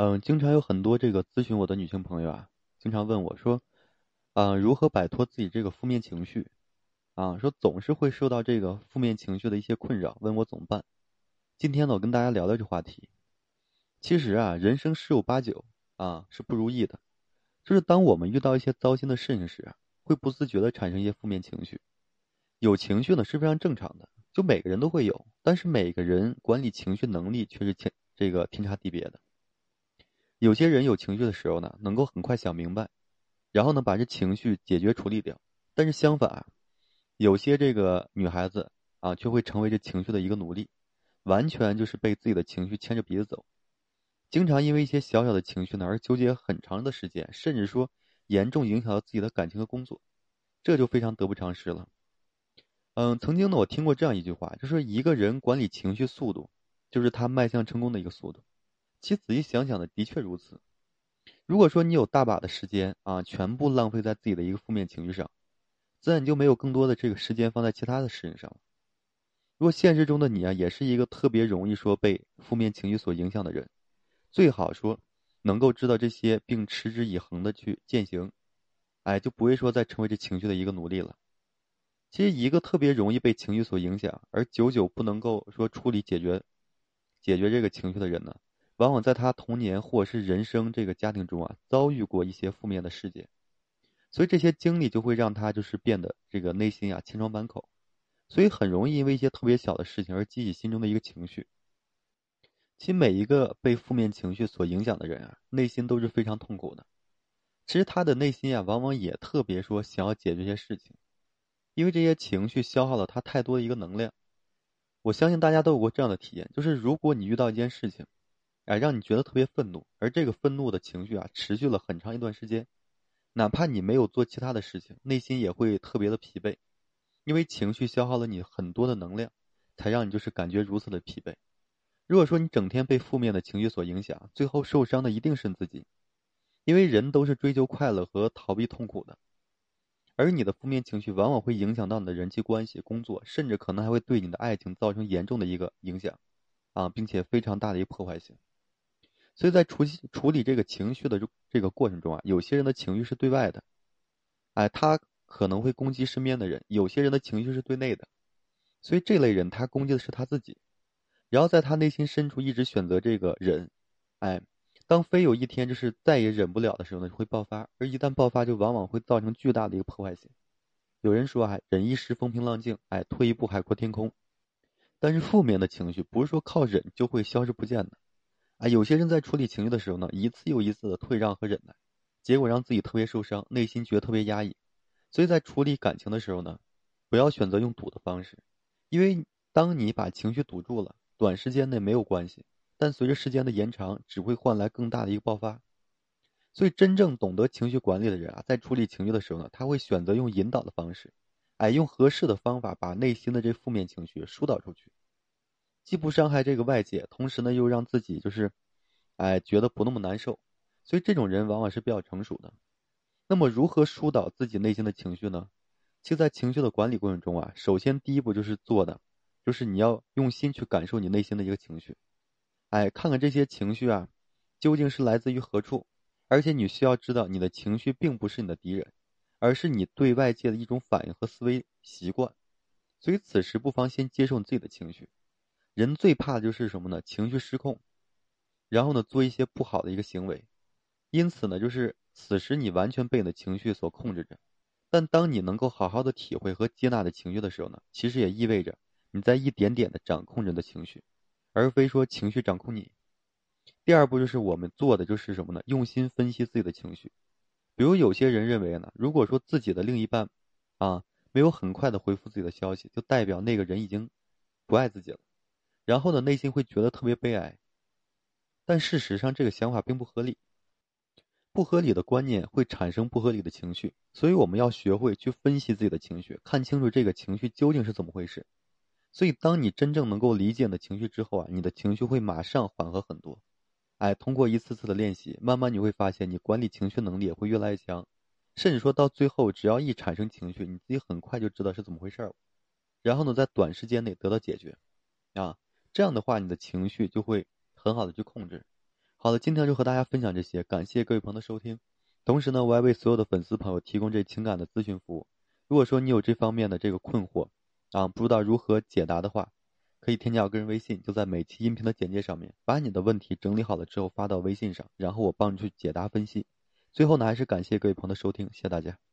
嗯，经常有很多这个咨询我的女性朋友啊，经常问我说，啊，如何摆脱自己这个负面情绪？啊，说总是会受到这个负面情绪的一些困扰，问我怎么办？今天呢，我跟大家聊聊这话题。其实啊，人生十有八九啊是不如意的，就是当我们遇到一些糟心的事情时，会不自觉的产生一些负面情绪。有情绪呢是非常正常的，就每个人都会有，但是每个人管理情绪能力却是天这个天差地别的。有些人有情绪的时候呢，能够很快想明白，然后呢把这情绪解决处理掉。但是相反，有些这个女孩子啊，却会成为这情绪的一个奴隶，完全就是被自己的情绪牵着鼻子走，经常因为一些小小的情绪呢而纠结很长的时间，甚至说严重影响到自己的感情和工作，这就非常得不偿失了。嗯，曾经呢我听过这样一句话，就是一个人管理情绪速度，就是他迈向成功的一个速度。其实仔细想想呢，的确如此。如果说你有大把的时间啊，全部浪费在自己的一个负面情绪上，自然你就没有更多的这个时间放在其他的事情上了。如果现实中的你啊，也是一个特别容易说被负面情绪所影响的人，最好说能够知道这些，并持之以恒的去践行，哎，就不会说再成为这情绪的一个奴隶了。其实，一个特别容易被情绪所影响，而久久不能够说处理解决解决这个情绪的人呢？往往在他童年或是人生这个家庭中啊，遭遇过一些负面的事件，所以这些经历就会让他就是变得这个内心啊千疮百孔，所以很容易因为一些特别小的事情而激起心中的一个情绪。其实每一个被负面情绪所影响的人啊，内心都是非常痛苦的。其实他的内心啊，往往也特别说想要解决一些事情，因为这些情绪消耗了他太多的一个能量。我相信大家都有过这样的体验，就是如果你遇到一件事情，哎，让你觉得特别愤怒，而这个愤怒的情绪啊，持续了很长一段时间，哪怕你没有做其他的事情，内心也会特别的疲惫，因为情绪消耗了你很多的能量，才让你就是感觉如此的疲惫。如果说你整天被负面的情绪所影响，最后受伤的一定是自己，因为人都是追求快乐和逃避痛苦的，而你的负面情绪往往会影响到你的人际关系、工作，甚至可能还会对你的爱情造成严重的一个影响，啊，并且非常大的一个破坏性。所以在处处理这个情绪的这个过程中啊，有些人的情绪是对外的，哎，他可能会攻击身边的人；有些人的情绪是对内的，所以这类人他攻击的是他自己，然后在他内心深处一直选择这个忍，哎，当非有一天就是再也忍不了的时候呢，会爆发，而一旦爆发，就往往会造成巨大的一个破坏性。有人说啊，忍一时风平浪静，哎，退一步海阔天空，但是负面的情绪不是说靠忍就会消失不见的。啊，有些人在处理情绪的时候呢，一次又一次的退让和忍耐，结果让自己特别受伤，内心觉得特别压抑。所以在处理感情的时候呢，不要选择用堵的方式，因为当你把情绪堵住了，短时间内没有关系，但随着时间的延长，只会换来更大的一个爆发。所以真正懂得情绪管理的人啊，在处理情绪的时候呢，他会选择用引导的方式，哎，用合适的方法把内心的这负面情绪疏导出去。既不伤害这个外界，同时呢又让自己就是，哎，觉得不那么难受，所以这种人往往是比较成熟的。那么如何疏导自己内心的情绪呢？其实，在情绪的管理过程中啊，首先第一步就是做的，就是你要用心去感受你内心的一个情绪，哎，看看这些情绪啊，究竟是来自于何处，而且你需要知道，你的情绪并不是你的敌人，而是你对外界的一种反应和思维习惯。所以此时不妨先接受你自己的情绪。人最怕的就是什么呢？情绪失控，然后呢，做一些不好的一个行为。因此呢，就是此时你完全被你的情绪所控制着。但当你能够好好的体会和接纳的情绪的时候呢，其实也意味着你在一点点的掌控人的情绪，而非说情绪掌控你。第二步就是我们做的就是什么呢？用心分析自己的情绪。比如有些人认为呢，如果说自己的另一半，啊，没有很快的回复自己的消息，就代表那个人已经不爱自己了。然后呢，内心会觉得特别悲哀。但事实上，这个想法并不合理。不合理的观念会产生不合理的情绪，所以我们要学会去分析自己的情绪，看清楚这个情绪究竟是怎么回事。所以，当你真正能够理解你的情绪之后啊，你的情绪会马上缓和很多。哎，通过一次次的练习，慢慢你会发现，你管理情绪能力也会越来越强。甚至说到最后，只要一产生情绪，你自己很快就知道是怎么回事了。然后呢，在短时间内得到解决。啊。这样的话，你的情绪就会很好的去控制。好了，今天就和大家分享这些，感谢各位朋友的收听。同时呢，我还为所有的粉丝朋友提供这情感的咨询服务。如果说你有这方面的这个困惑啊，不知道如何解答的话，可以添加我个人微信，就在每期音频的简介上面，把你的问题整理好了之后发到微信上，然后我帮你去解答分析。最后呢，还是感谢各位朋友的收听，谢谢大家。